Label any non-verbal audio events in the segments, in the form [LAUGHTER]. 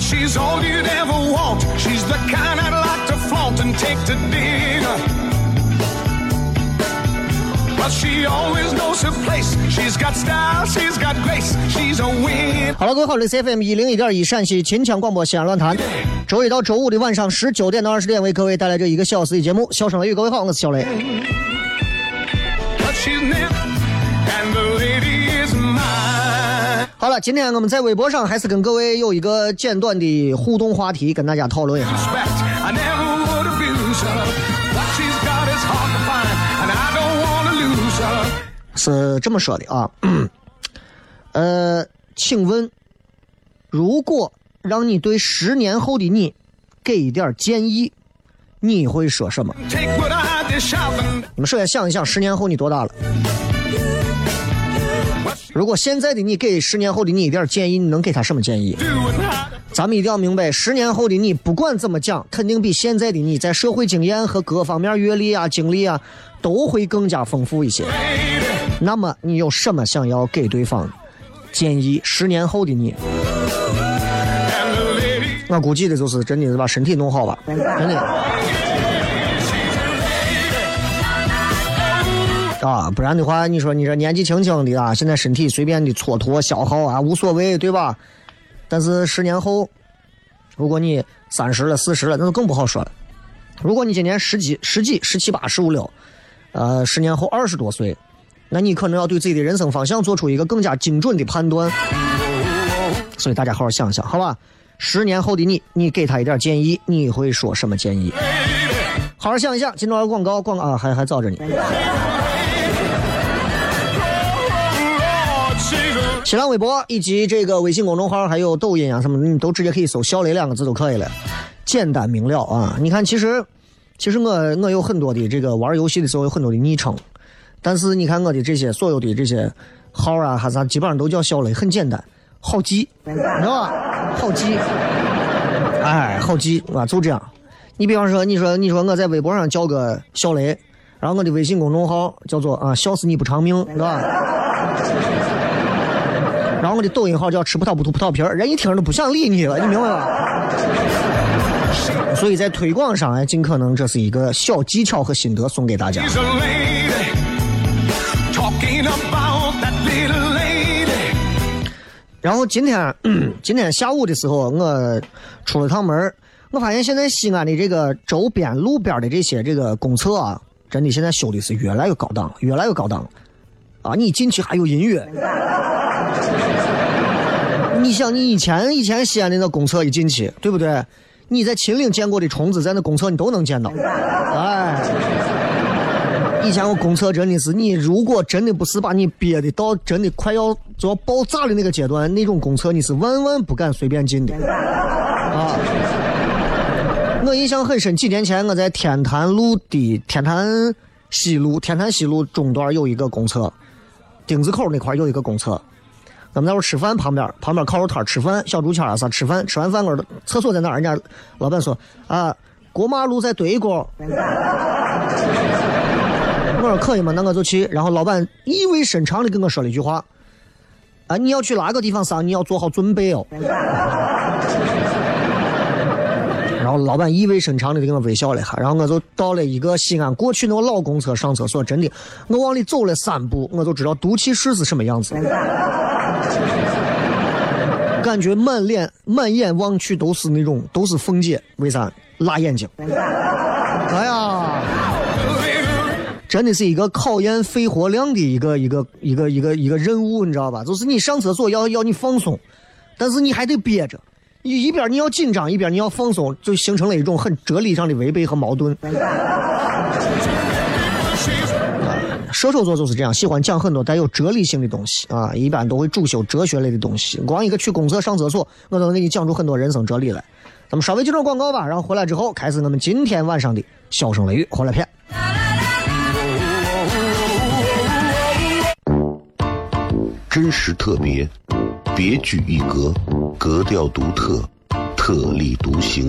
She's all you'd ever want. She's the kind I'd like to flaunt and take to dinner. But she always knows her place. She's got style, she's got grace. She's a win. 好了，各位好，这是 FM 一零一点一陕西秦腔广播西安论坛，周一到周五的晚上十九点到二十点为各位带来这一个小时的节目。笑声雷雨，各位好，我是小雷。But she's 好了，今天我们在微博上还是跟各位有一个简短的互动话题，跟大家讨论一下。是这么说的啊，[CLEARS THROAT] 呃，请问，如果让你对十年后的你给一点建议，你会说什么？你们首先想一想，十年后你多大了？如果现在的你给十年后的你一点建议，你能给他什么建议？咱们一定要明白，十年后的你不管怎么讲，肯定比现在的你在社会经验和各方面阅历啊、经历啊，都会更加丰富一些。那么你有什么想要给对方建议？十年后的你，我估计的就是真的是把身体弄好吧，真的。啊，不然的话，你说你这年纪轻轻的啊，现在身体随便的蹉跎消耗啊，无所谓，对吧？但是十年后，如果你三十了、四十了，那就更不好说了。如果你今年十几、十几、十七八、十五六，呃，十年后二十多岁，那你可能要对自己的人生方向做出一个更加精准的判断。所以大家好好想想，好吧？十年后的你，你给他一点建议，你会说什么建议？好好想一想。今朝广告，广告啊，还还早着呢。新浪微博以及这个微信公众号，还有抖音啊什么，你都直接可以搜“小雷”两个字就可以了，简单明了啊！你看，其实其实我我有很多的这个玩游戏的时候有很多的昵称，但是你看我的这些所有的这些号啊，还啥，基本上都叫小雷，很简单，好记，你知道吧？好记，哎，好记啊，就这样。你比方说，你说你说我在微博上叫个小雷，然后我的微信公众号叫做啊笑死你不偿命，是吧？然后我的抖音号叫吃葡萄不吐葡萄皮儿，人一听都不想理你了，你明白吗？[LAUGHS] 所以在推广上，哎，尽可能这是一个小技巧和心得送给大家。She's a lady talking about that little lady. 然后今天，[CLEARS THROAT] 今天下午的时候，我出了趟门儿我发现现在西安的这个周边路边的这些这个公厕啊，真的现在修的是越来越高档，越来越高档了。啊，你进去还有音乐。你想，你以前以前西安的那公厕一进去，对不对？你在秦岭见过的虫子，在那公厕你都能见到。哎，以前我公厕真的是，你如果真的不是把你憋的到真的快要就要爆炸的那个阶段，那种公厕你是万万不敢随便进的。啊，我印象很深，几年前我在天坛路的天坛西路天坛西路中段有一个公厕，丁字口那块有一个公厕，咱们那会吃饭，旁边旁边烤肉摊吃饭，小竹签啊啥吃饭，吃完饭我厕所在哪？人家老板说啊，过马路在对过。[LAUGHS] 我说可以吗？那我就去。然后老板意味深长的跟我说了一句话：啊，你要去哪个地方上，你要做好准备哦。[LAUGHS] 然后老板意味深长的给我微笑了一下，然后我就到了一个西安过去那个老公厕上厕所，真的，我往里走了三步，我就知道毒气室是什么样子，感觉满脸满眼望去都是那种都是凤姐，为啥？辣眼睛。哎呀，真的是一个考验肺活量的一个一个一个一个一个任务，你知道吧？就是你上厕所要要你放松，但是你还得憋着。一一边你要紧张，一边你要放松，就形成了一种很哲理上的违背和矛盾。射手座就是这样，喜欢讲很多带有哲理性的东西啊，一般都会主修哲学类的东西。光一个去公厕上厕所，我都能给你讲出很多人生哲理来。咱们稍微接段广告吧，然后回来之后开始我们今天晚上的笑声雷雨回来片。真实特别，别具一格，格调独特，特立独行，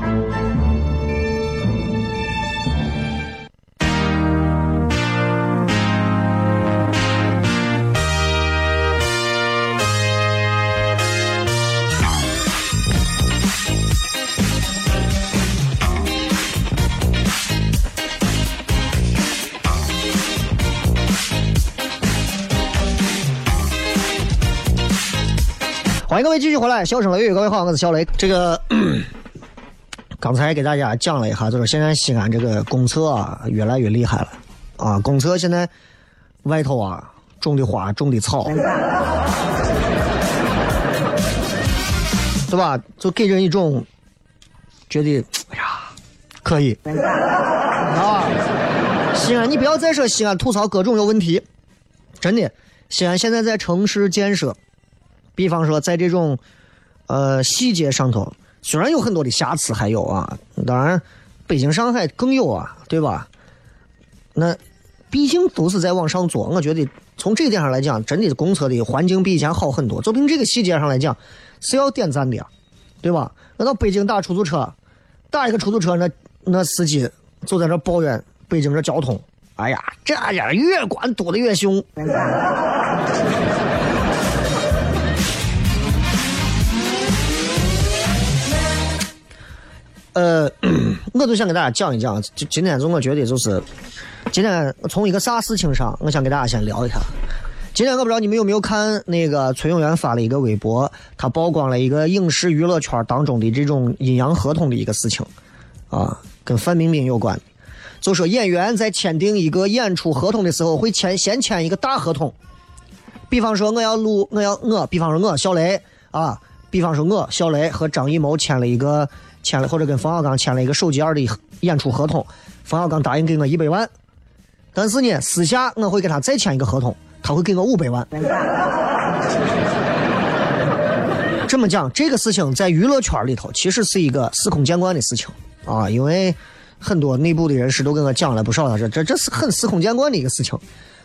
欢迎各位继续回来，笑声雷雨，各位好，我是小雷。这个刚才给大家讲了一下，就是现在西安这个公厕啊，越来越厉害了啊！公厕现在外头啊种的花，种的草，对吧？就给人一种觉得，哎呀，可以 [LAUGHS] 啊！西安，你不要再说西安吐槽各种有问题，真的，西安现在在城市建设。比方说，在这种，呃，细节上头，虽然有很多的瑕疵，还有啊，当然，北京、上海更有啊，对吧？那毕竟都是在往上做，我觉得从这点上来讲，真的公厕的环境比以前好很多。就凭这个细节上来讲，是要点赞的呀，对吧？那到北京打出租车，打一个出租车，那那司机就在那抱怨北京这交通，哎呀，这家越管堵的越凶。呃，[CLEARS THROAT] 我就想给大家讲一讲，就今天，就我觉得就是，今天从一个啥事情上，我想给大家先聊一下。今天我不知道你们有没有看那个崔永元发了一个微博，他曝光了一个影视娱乐圈当中的这种阴阳合同的一个事情，啊，跟范冰冰有关。就说演员在签订一个演出合同的时候，会签先签一个大合同，比方说我要录，我要我，比方说我小雷啊，比方说我小雷和张艺谋签了一个。签了或者跟冯小刚签了一个手机二的演出合同，冯小刚答应给我一百万，但是呢，私下我会跟他再签一个合同，他会给我五百万。这么讲，这个事情在娱乐圈里头其实是一个司空见惯的事情啊，因为很多内部的人士都跟我讲了不少，这这这是很司空见惯的一个事情。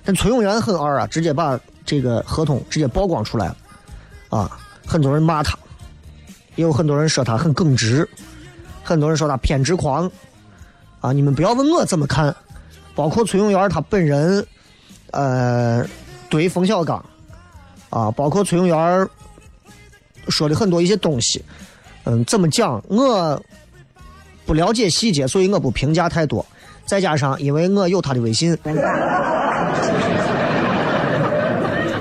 但崔永元很二啊，直接把这个合同直接曝光出来了，啊，很多人骂他，也有很多人说他很耿直，很多人说他偏执狂，啊，你们不要问我怎么看，包括崔永元他本人，呃，对冯小刚，啊，包括崔永元说的很多一些东西，嗯，怎么讲我不了解细节，所以我不评价太多。再加上因为我有他的微信。[LAUGHS]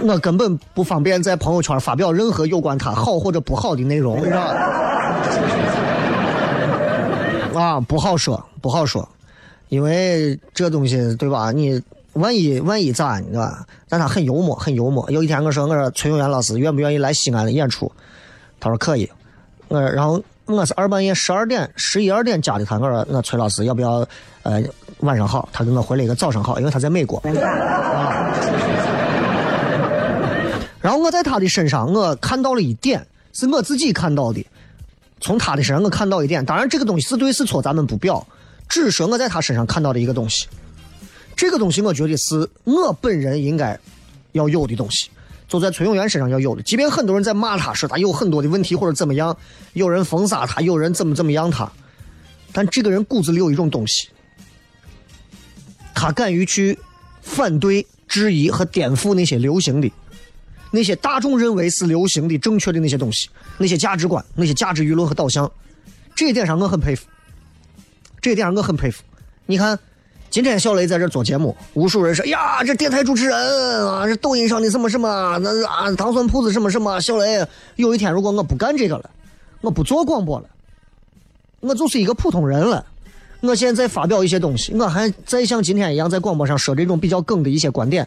我根本不方便在朋友圈发表任何有关他好或者不好的内容，你知道？啊，不好说，不好说，因为这东西对吧？你万一万一咋，对吧？但他很幽默，很幽默。有一天我说我说崔永元老师愿不愿意来西安的演出？他说可以。我然后我是二半夜十二点十一二点加的他，我说那崔老师要不要呃晚上好？他给我回了一个早上好，因为他在美国。啊 [LAUGHS] 然后我在他的身上，我看到了一点，是我自己看到的。从他的身上，我看到一点。当然，这个东西是对是错，咱们不表，只是说我在他身上看到的一个东西。这个东西，我觉得是我本人应该要有的东西，就在崔永元身上要有的。即便很多人在骂他，说他有很多的问题或者怎么样，有人封杀他，有人怎么怎么样他，但这个人骨子里有一种东西，他敢于去反对、质疑和颠覆那些流行的。那些大众认为是流行的、正确的那些东西，那些价值观、那些价值舆论和导向，这一点上我很佩服。这一点上我很佩服。你看，今天小雷在这做节目，无数人说：“呀，这电台主持人啊，这抖音上的什么什么，那啊糖蒜铺子什么什么。”小雷，有一天如果我不干这个了，我不做广播了，我就是一个普通人了。我现在发表一些东西，我还再像今天一样在广播上说这种比较梗的一些观点。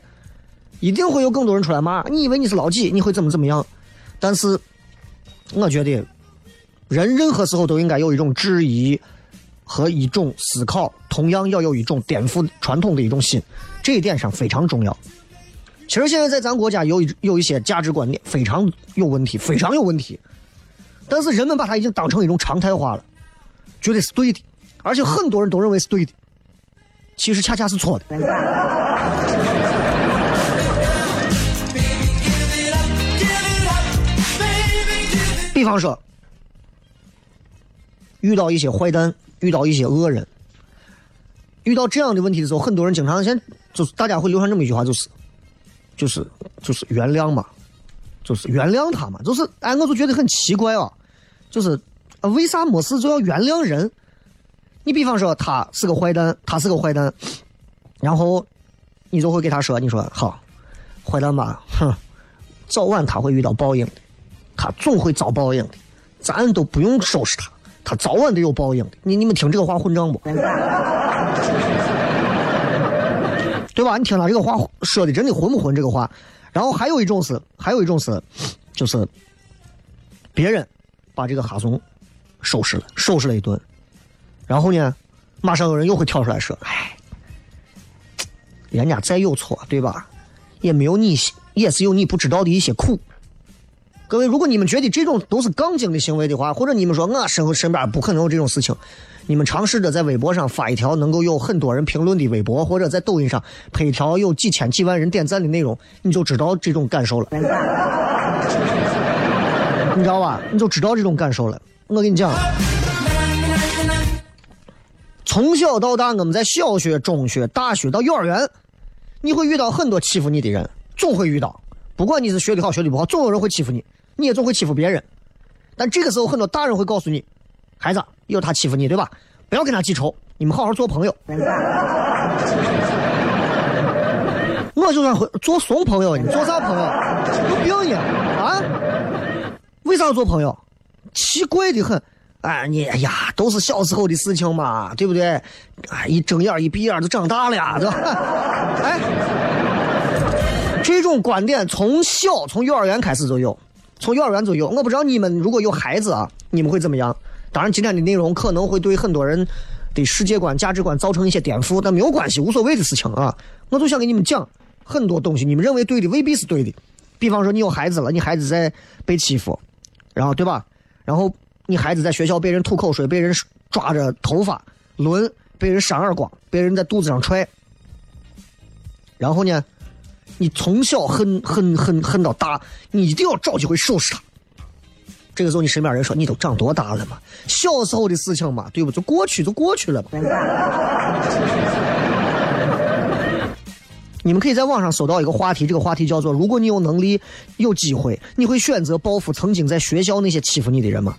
一定会有更多人出来骂，你以为你是老几？你会怎么怎么样？但是，我觉得，人任何时候都应该有一种质疑和一种思考，同样要有一种颠覆传统的一种心，这一点上非常重要。其实现在在咱国家有一有一些价值观念非常有问题，非常有问题，但是人们把它已经当成一种常态化了，觉得是对的，而且很多人都认为是对的，其实恰恰是错的。比方说，遇到一些坏蛋，遇到一些恶人，遇到这样的问题的时候，很多人经常先就是大家会流传这么一句话，就是，就是就是原谅嘛，就是原谅他嘛，就是哎，我就觉得很奇怪啊，就是为啥没事就要原谅人？你比方说他是个坏蛋，他是个坏蛋，然后你就会给他说，你说好，坏蛋吧，哼，早晚他会遇到报应。他总会遭报应的，咱都不用收拾他，他早晚得有报应的。你你们听这个话混账不？对吧？你听他这个话说的真的混不混这个话？然后还有一种是，还有一种是，就是别人把这个哈怂收拾了，收拾了一顿，然后呢，马上有人又会跳出来说：“哎，人家再有错，对吧？也没有你，也是有你不知道的一些苦。”各位，如果你们觉得这种都是杠精的行为的话，或者你们说我身后身边不可能有这种事情，你们尝试着在微博上发一条能够有很多人评论的微博，或者在抖音上拍一条有几千几万人点赞的内容，你就知道这种感受了。[LAUGHS] 你知道吧？你就知道这种感受了。我跟你讲，从小到大，我们在小学、中学、大学到幼儿园，你会遇到很多欺负你的人，总会遇到。不管你是学的好学的不好，总有人会欺负你。你也总会欺负别人，但这个时候很多大人会告诉你：“孩子，有他欺负你，对吧？不要跟他记仇，你们好好做朋友。”我就算会做怂朋友，你做啥朋友？有病呢啊？为啥要做朋友？奇怪的很。哎，你哎呀，都是小时候的事情嘛，对不对？哎，一睁眼一闭眼就长大了呀，对吧？[LAUGHS] 哎，这种观点从小从幼儿园开始就有。从幼儿园就有，我不知道你们如果有孩子啊，你们会怎么样？当然，今天的内容可能会对很多人的世界观、价值观造成一些颠覆，但没有关系，无所谓的事情啊。我就想给你们讲很多东西，你们认为对的未必是对的。比方说，你有孩子了，你孩子在被欺负，然后对吧？然后你孩子在学校被人吐口水，被人抓着头发抡，被人扇耳光，被人在肚子上踹，然后呢，你从小恨恨恨恨到大，你一定要找机会收拾他。这个时候，你身边人说：“你都长多大了嘛？小时候的事情嘛，对不？就过去就过去了嘛。[LAUGHS] ”你们可以在网上搜到一个话题，这个话题叫做：“如果你有能力、有机会，你会选择报复曾经在学校那些欺负你的人吗？”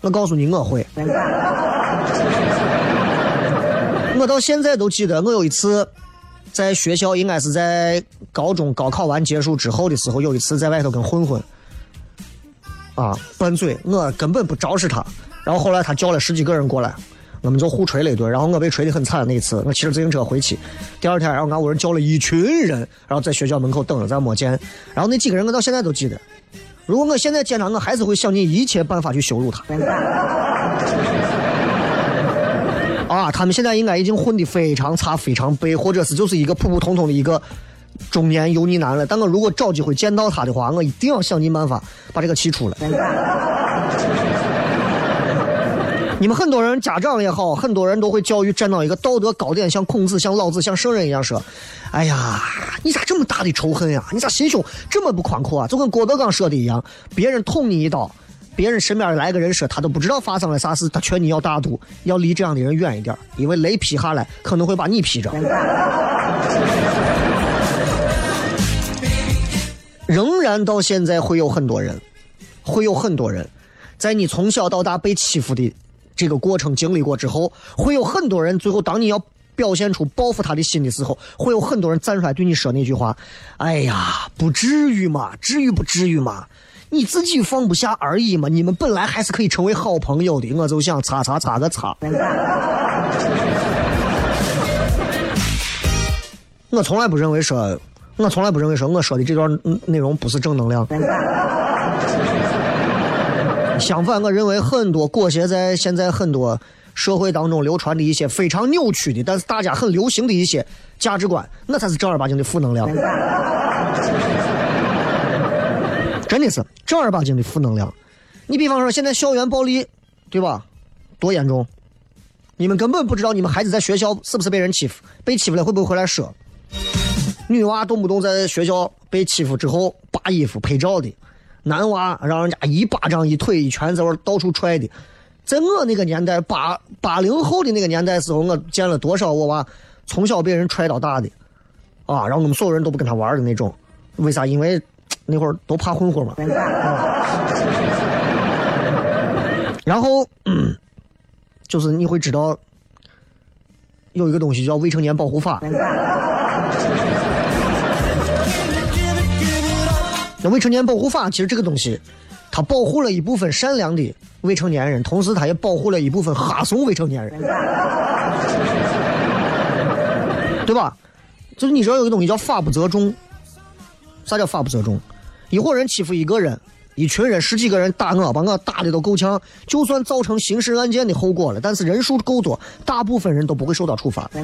我告诉你，我会。[LAUGHS] 我到现在都记得，我有一次在学校，应该是在高中高考完结束之后的时候，有一次在外头跟混混啊拌嘴，我根本不招视他，然后后来他叫了十几个人过来。我们就互锤了一顿，然后我被锤得很惨。那次我骑着自行车回去，第二天，然后俺屋人叫了一群人，然后在学校门口等着，咱没见。然后那几个人我到现在都记得。如果我现在见他，我还是会想尽一切办法去羞辱他。啊，他们现在应该已经混得非常差、非常背，或者是就是一个普普通通的一个中年油腻男了。但我如果找机会见到他的话，我一定要想尽办法把这个气出来。[LAUGHS] 你们很多人家长也好，很多人都会教育站到一个道德高点，像孔子、像老子、像圣人一样说：“哎呀，你咋这么大的仇恨呀？你咋心胸这么不宽阔啊？”就跟郭德纲说的一样，别人捅你一刀，别人身边来个人说他都不知道发生了啥事，他劝你要大度，要离这样的人远一点，因为雷劈下来可能会把你劈着。仍然到现在会有很多人，会有很多人，在你从小到大被欺负的。这个过程经历过之后，会有很多人最后，当你要表现出报复他的心的时候，会有很多人站出来对你说那句话：“哎呀，不至于嘛，至于不至于嘛，你自己放不下而已嘛，你们本来还是可以成为好朋友的。”我就想擦擦擦个擦。我从来不认为说，我从来不认为说我说的这段内容不是正能量。相反，我认为很多裹挟在现在很多社会当中流传的一些非常扭曲的，但是大家很流行的一些价值观，那才是正儿八经的负能量。真的是正儿八经的负能量。你比方说，现在校园暴力，对吧？多严重！你们根本不知道，你们孩子在学校是不是被人欺负？被欺负了会不会回来说？女娃动不动在学校被欺负之后扒衣服拍照的。男娃让人家一巴掌、一腿、一拳在我到处踹的，在我那个年代，八八零后的那个年代时候，我见了多少我娃从小被人踹到大的，啊，然后我们所有人都不跟他玩的那种，为啥？因为那会儿都怕混混嘛。然后，就是你会知道，有一个东西叫未成年保护法。那未成年保护法其实这个东西，它保护了一部分善良的未成年人，同时它也保护了一部分哈怂未成年人，对吧？就是你知道有个东西叫法不责众，啥叫法不责众？一伙人欺负一个人，一群人十几个人打我，把我打的都够呛，就算造成刑事案件的后果了，但是人数够多，大部分人都不会受到处罚。[LAUGHS]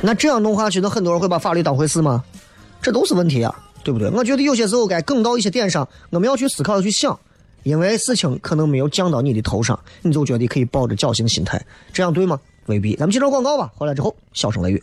那这样弄下去，那很多人会把法律当回事吗？这都是问题啊，对不对？我觉得有些时候该梗到一些点上，我们要去思考、去想，因为事情可能没有降到你的头上，你就觉得可以抱着侥幸心态，这样对吗？未必。咱们接着广告吧，回来之后笑声雷雨，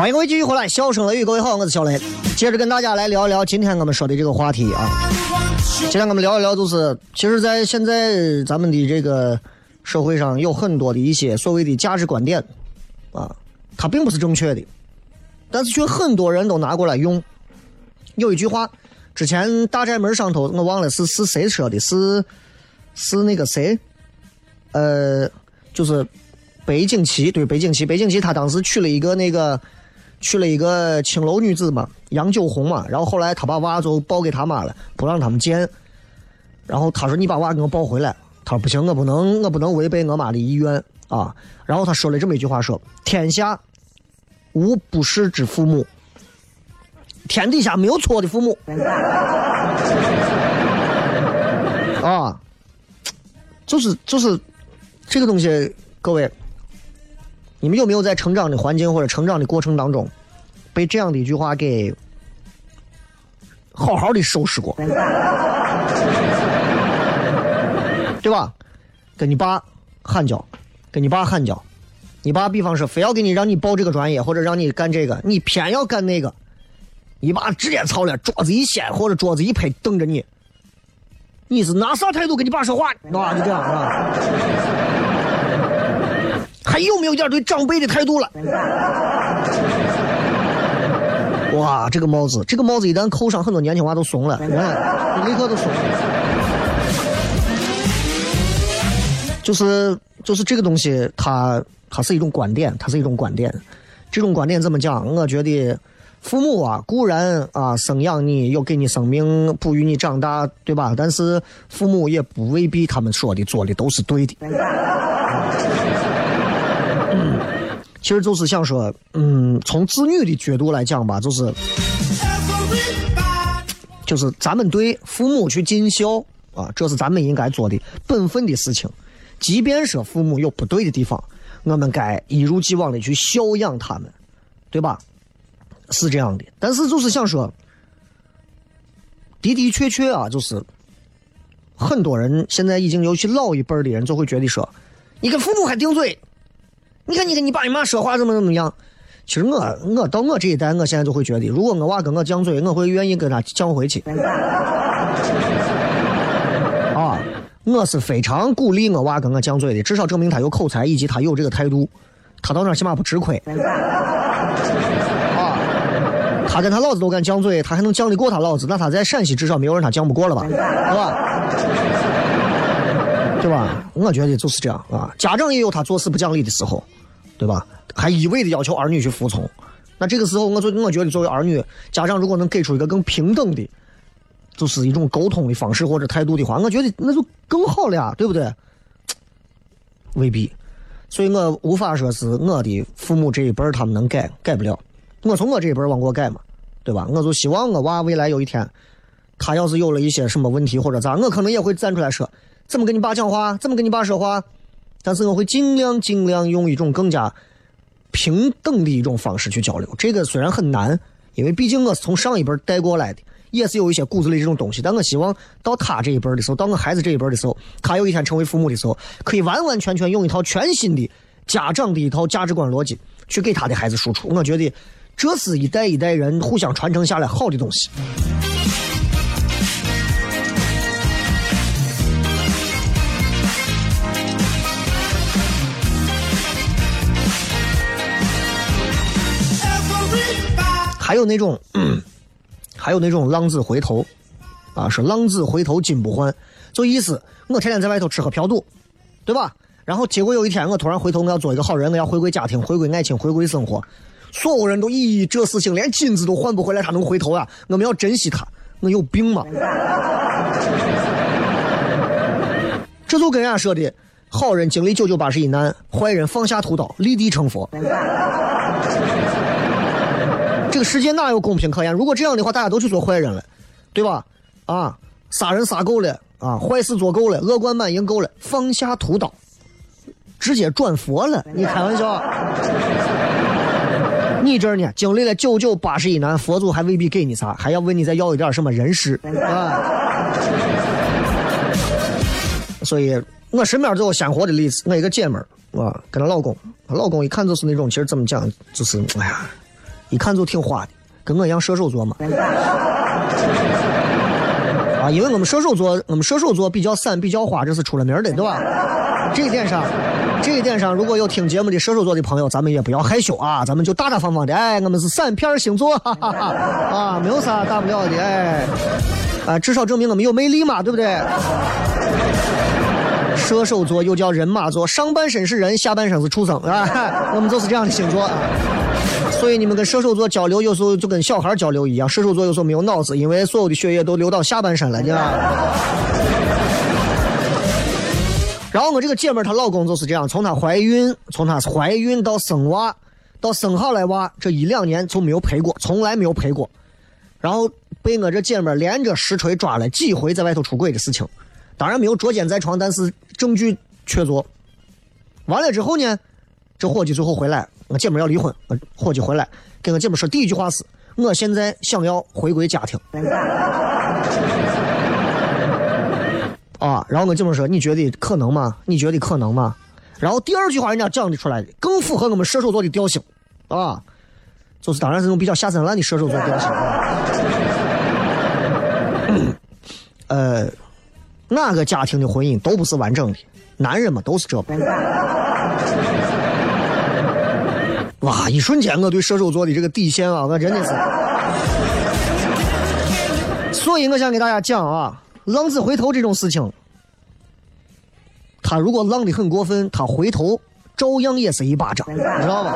欢迎各位继续回来，笑声雷雨，各位好，我是小雷，接着跟大家来聊一聊今天我们说的这个话题啊。今天我们聊一聊，就是其实，在现在咱们的这个社会上，有很多的一些所谓的价值观点啊，它并不是正确的，但是却很多人都拿过来用。有一句话，之前大宅门上头，我忘了是是谁说的，是是那个谁，呃，就是北景奇，对北景奇，北景奇他当时娶了一个那个。娶了一个青楼女子嘛，杨九红嘛，然后后来他把娃就抱给他妈了，不让他们见。然后他说：“你把娃给我抱回来。”他说：“不行，我不能，我不能违背我妈的意愿啊。”然后他说了这么一句话：“说天下无不是之父母，天底下没有错的父母。”啊，就是就是这个东西，各位。你们有没有在成长的环境或者成长的过程当中，被这样的一句话给好好的收拾过？对吧？跟你爸喊叫，跟你爸喊叫，你爸比方说非要给你让你报这个专业或者让你干这个，你偏要干那个，你爸直接操了，桌子一掀或者桌子一拍，等着你。你是拿啥态度跟你爸说话？啊，就这样啊。还有没有点对长辈的态度了？哇，这个帽子，这个帽子一旦扣上，很多年轻娃都怂了，你看，立刻都怂。就是就是这个东西，它它是一种观点，它是一种观点。这种观点怎么讲？我觉得父母啊，固然啊生养你，又给你生命，哺育你长大，对吧？但是父母也不未必他们说的做的都是对的。其实就是想说，嗯，从子女的角度来讲吧，就是，就是咱们对父母去尽孝啊，这是咱们应该做的本分的事情。即便说父母有不对的地方，我们该一如既往的去孝养他们，对吧？是这样的。但是就是想说，的的确确啊，就是很多人现在已经尤其老一辈的人就会觉得说，你跟父母还顶嘴。你看，你跟你爸你妈说话怎么怎么样？其实我我到我这一代，我现在就会觉得，如果我娃跟我犟嘴，我会愿意跟他犟回去。[LAUGHS] 啊，我是非常鼓励我娃跟我犟嘴的，至少证明他有口才以及他有这个态度，他到那起码不吃亏。[LAUGHS] 啊，他跟他老子都敢犟嘴，他还能犟得过他老子，那他在陕西至少没有人他犟不过了吧？是吧？对吧？我觉得就是这样啊。家长也有他做事不讲理的时候。对吧？还一味的要求儿女去服从，那这个时候，我作我觉得作为儿女，家长如果能给出一个更平等的，就是一种沟通的方式或者态度的话，我觉得那就更好了呀，对不对？未必，所以我无法说是我的父母这一辈他们能改，改不了。我从我这一辈往过改嘛，对吧？我就希望我娃未来有一天，他要是有了一些什么问题或者咋，我可能也会站出来说，怎么跟你爸讲话，怎么跟你爸说话。但是我会尽量尽量用一种更加平等的一种方式去交流。这个虽然很难，因为毕竟我是从上一辈带过来的，也是有一些骨子里这种东西。但我希望到他这一辈的时候，到我孩子这一辈的时候，他有一天成为父母的时候，可以完完全全用一套全新的家长的一套价值观逻辑去给他的孩子输出。我觉得这是一代一代人互相传承下来好的东西。还有那种，[CLEARS THROAT] 还有那种浪子回头，啊，说浪子回头金不换，就意思我天天在外头吃喝嫖赌，对吧？然后结果有一天我突然回头，我要做一个好人，我要回归家庭，回归爱情，回归生活。所有人都咦，这事情连金子都换不回来，他能回头啊？我们要珍惜他，我有病吗？[LAUGHS] 这就跟人家说的，好人经历九九八十一难，坏人放下屠刀，立地成佛。个世界哪有公平可言？如果这样的话，大家都去做坏人了，对吧？啊，杀人杀够了啊，坏事做够了，恶贯满盈够了，放下屠刀，直接转佛了。你开玩笑？[LAUGHS] 你这呢，经历了九九八十一难，佛祖还未必给你啥，还要问你再要一点什么人事啊？所以，我身边就有鲜活的例子。我一个姐们儿啊，跟她老公，她老公一看就是那种，其实怎么讲，就是哎呀，一看就挺花的，跟我一样射手座嘛。啊，因为我们射手座，我们射手座比较散，比较花，这是出了名的，对吧？这一点上，这一点上，如果有听节目的射手座的朋友，咱们也不要害羞啊，咱们就大大方方的，哎，我们是散片星座，[LAUGHS] 哈哈哈，啊，没有啥大不了的，哎，啊，至少证明我们有魅力嘛，对不对？射手座又叫人马座，上半身是人，下半身是畜生啊！我们就是这样的星座。啊所以你们跟射手座交流，有时候就跟小孩交流一样。射手座有时候没有脑子，因为所有的血液都流到下半身了，你知道吧？然后我这个姐妹她老公就是这样，从她怀孕，从她怀孕到生娃，到生下来娃，这一两年就没有陪过，从来没有陪过。然后被我这姐妹连着实锤抓了几回在外头出轨的事情。当然没有捉奸在床，但是证据确凿。完了之后呢，这伙计最后回来，我姐们要离婚，我伙计回来跟我姐们说第一句话是：我现在想要回归家庭。[LAUGHS] 啊，然后我姐们说：你觉得可能吗？你觉得可能吗？然后第二句话人家讲的出来的，更符合我们射手座的调性，啊，就是当然是那种比较下三滥的射手座调性啊。[COUGHS] 呃。哪个家庭的婚姻都不是完整的，男人嘛都是这。哇！一瞬间，我对射手座的这个底线啊，我真的是。所以我想给大家讲啊，浪子回头这种事情，他如果浪的很过分，他回头照样也是一巴掌，你知道吗？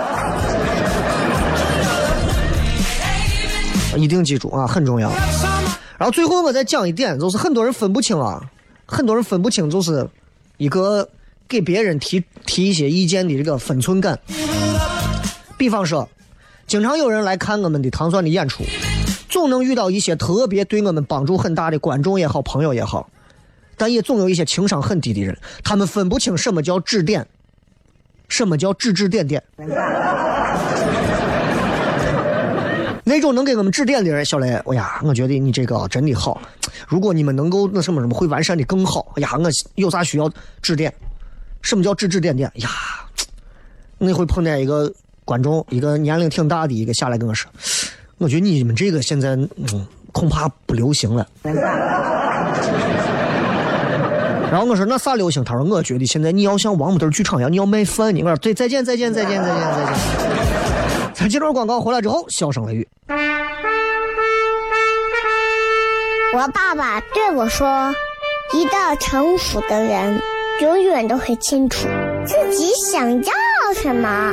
一定记住啊，很重要。然后最后我再讲一点，就是很多人分不清啊。很多人分不清，就是一个给别人提提一些意见的这个分寸感。比方说，经常有人来看我们的糖蒜的演出，总能遇到一些特别对我们帮助很大的观众也好，朋友也好，但也总有一些情商很低的人，他们分不清什么叫指点，什么叫指指点点。[LAUGHS] 那种能给我们指点的人，小雷，哎呀，我觉得你这个真的好。如果你们能够那什么什么，会完善的更好。哎呀，我有啥需要指点？什么叫指指点点？呀，那会碰见一个观众，一个年龄挺大的一个下来跟我说，我觉得你们这个现在嗯恐怕不流行了。然后我说那啥流行？他说我觉得现在你要像王木墩剧场一样，你要卖饭。你我说对，再见再见再见再见再见。咱接段广告回来之后，笑声雷雨。我爸爸对我说：“一个成熟的人，永远都会清楚自己想要什么，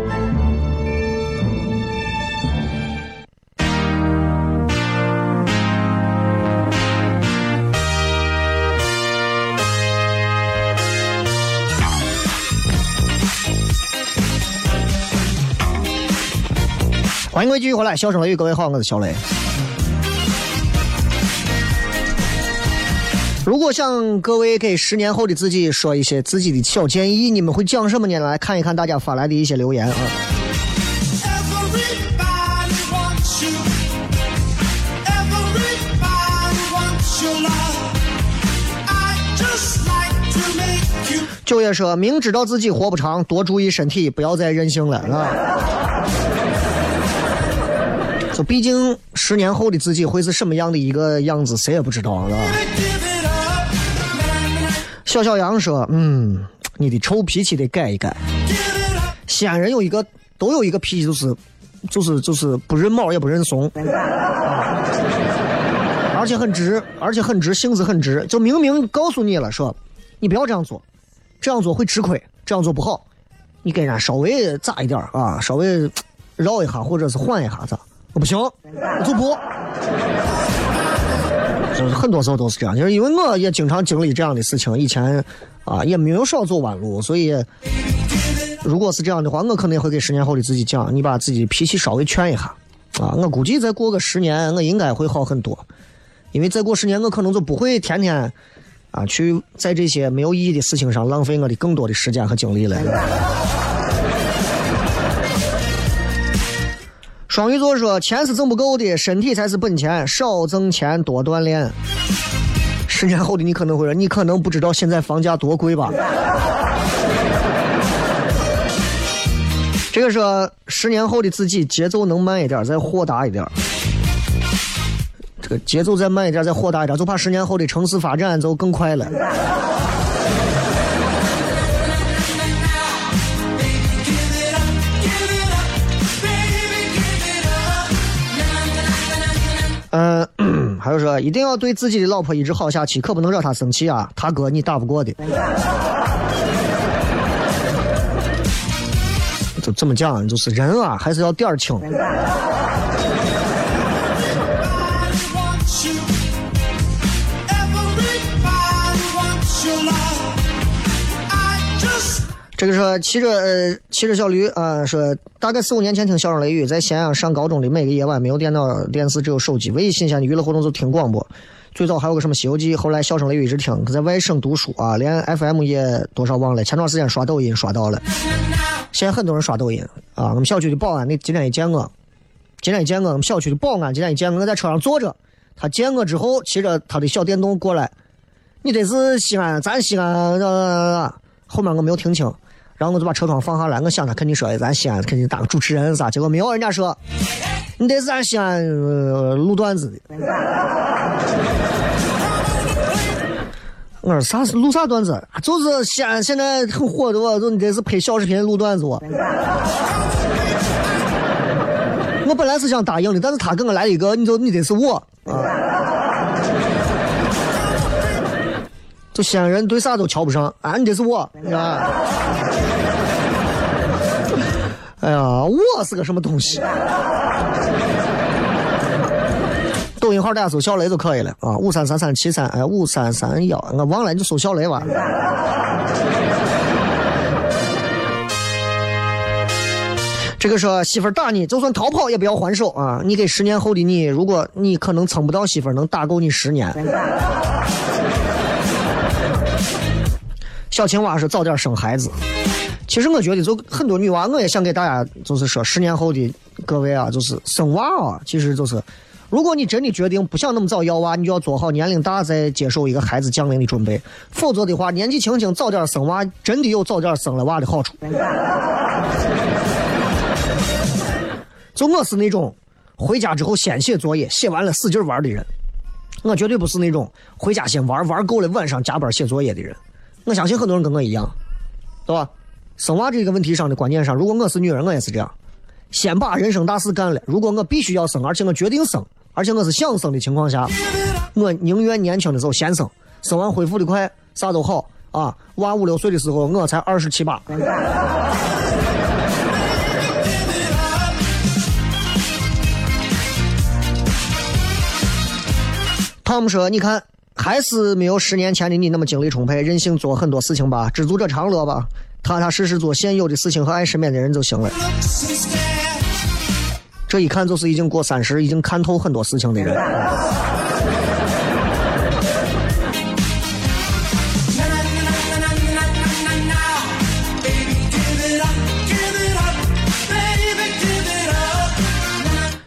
欢迎各位继续回来，笑声雷雨，各位好，我是小雷。如果想各位给十年后的自己说一些自己的小建议，你们会讲什么呢？来看一看大家发来的一些留言啊。九爷说明知道自己活不长，多注意身体，不要再任性了啊。毕竟十年后的自己会是什么样的一个样子，谁也不知道，是吧？小小杨说：“嗯，你的臭脾气得改一改。西安人有一个都有一个脾气，就是就是就是不认毛也不认怂，[LAUGHS] 而且很直，而且很直，性子很直。就明明告诉你了，说你不要这样做，这样做会吃亏，这样做不好。你给人家稍微咋一点啊，稍微绕一下或者是缓一下子我？不行，我就不。”就是很多时候都是这样，就是因为我也经常经历这样的事情，以前啊也没有少走弯路，所以如果是这样的话，我可能也会给十年后的自己讲，你把自己脾气稍微劝一下啊，我估计再过个十年，我应该会好很多，因为再过十年，我可能就不会天天啊去在这些没有意义的事情上浪费我的更多的时间和精力了。双鱼座说：“钱是挣不够的，身体才是本钱，少挣钱，多锻炼。”十年后的你可能会说：“你可能不知道现在房价多贵吧？”这个说十年后的自己节奏能慢一点，再豁达一点。这个节奏再慢一点，再豁达一点，就怕十年后的城市发展就更快了。嗯，[CLEARS THROAT] 还有说一定要对自己的老婆一直好下去，可不能惹她生气啊！他哥你打不过的。就这么讲，就是人啊，还是要点儿轻。这个说骑着呃骑着小驴啊，说大概四五年前听小声雷雨，在咸阳上高中的每个夜晚没有电脑电视，只有手机，唯一新鲜的娱乐活动就听广播。最早还有个什么《西游记》，后来小声雷雨一直听，在外省读书啊，连 FM 也多少忘了。前段时间刷抖音刷到了，现在很多人刷抖音啊。我们小区的保安，那今天一见我，今天一见我，我们小区的保安今天一见我，我在车上坐着，他见我之后骑着他的小电动过来，你这是西安，咱西安，后面我没有听清。然后我就把车窗放下来，我想他肯定说咱西安肯定当主持人啥，结果没有，人家说你得是咱西安录段子的。我说啥是录啥段子？就是西安现在很火的，就你得是拍小视频录段子。我本来是想答应的，但是他给我来了一个，你就你得是我啊。西安人对啥都瞧不上啊，你这是我啊。哎呀，我是个什么东西？抖音号大家搜小雷就可以了啊，五三三三七三哎五三三幺，我忘了你就搜小雷吧。这个说媳妇打你，就算逃跑也不要还手啊！你给十年后的你，如果你可能撑不到媳妇能打够你十年。小青蛙是早点生孩子。其实我觉得，就很多女娃，我也想给大家，就是说，十年后的各位啊，就是生娃啊，其实就是，如果你真的决定不想那么早要娃，你就要做好年龄大再接受一个孩子降临的准备，否则的话，年纪轻轻早点生娃，真的有早点生了娃的好处。就我是那种回家之后先写作业，写完了使劲玩的人，我绝对不是那种回家先玩玩够了晚上加班写作业的人。我相信很多人跟我一样，对吧？生娃这个问题上的观念上，如果我是女人，我也是这样，先把人生大事干了。如果我必须要生，而且我决定生，而且我是想生的情况下，我宁愿年轻的时候先生，生完恢复的快，啥都好啊。娃五六岁的时候，我才二十七八。[LAUGHS] 汤姆说：“你看，还是没有十年前的你那么精力充沛，任性做很多事情吧，知足者常乐吧。”踏踏实实做现有的事情和爱身边的人就行了。这一看就是已经过三十、已经看透很多事情的人。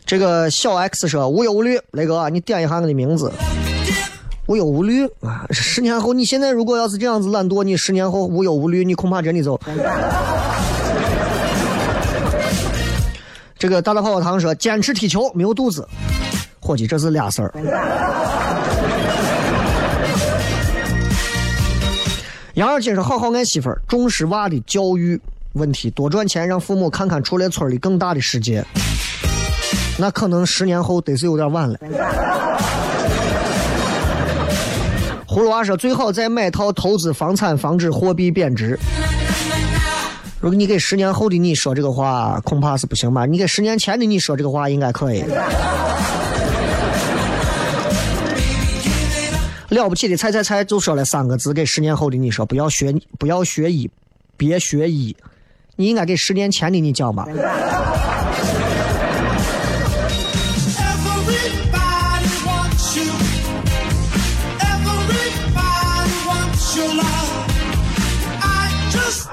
这个小 X 说无忧无虑，雷哥，你点一下我的名字。无忧无虑啊！十年后，你现在如果要是这样子懒惰，你十年后无忧无虑，你恐怕真的就……这个大大泡泡糖说：“坚持踢球没有肚子，伙计，这是俩事儿。”杨二金说：“好好爱媳妇儿，重视娃的教育问题，多赚钱，让父母看看除了村里更大的世界。”那可能十年后得是有点晚了。葫芦娃说：“最好再买套投资房产，防止货币贬值。”如果你给十年后的你说这个话，恐怕是不行吧？你给十年前的你说这个话，应该可以。了不起的，猜猜猜，就说了三个字，给十年后的你说，不要学，不要学医，别学医。你应该给十年前的你讲吧。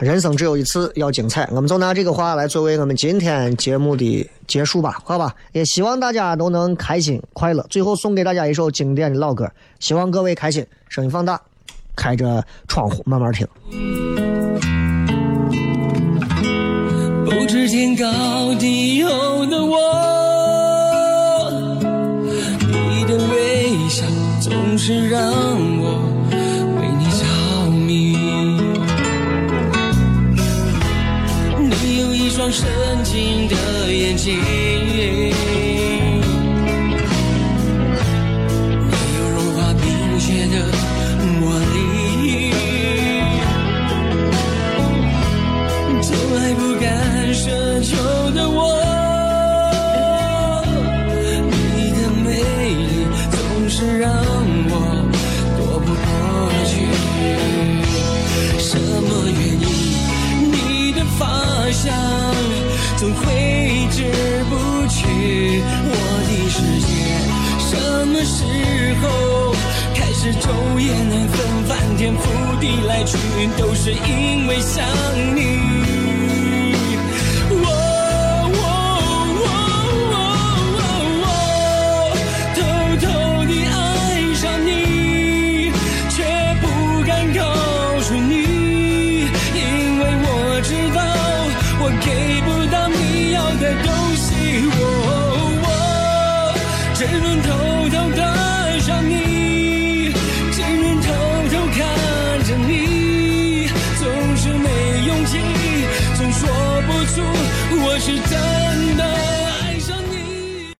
人生只有一次，要精彩。我们就拿这个话来作为我们今天节目的结束吧，好吧？也希望大家都能开心快乐。最后送给大家一首经典的老歌，希望各位开心。声音放大，开着窗户慢慢听。不知天高地厚的我，你的微笑总是让我。深情的眼睛，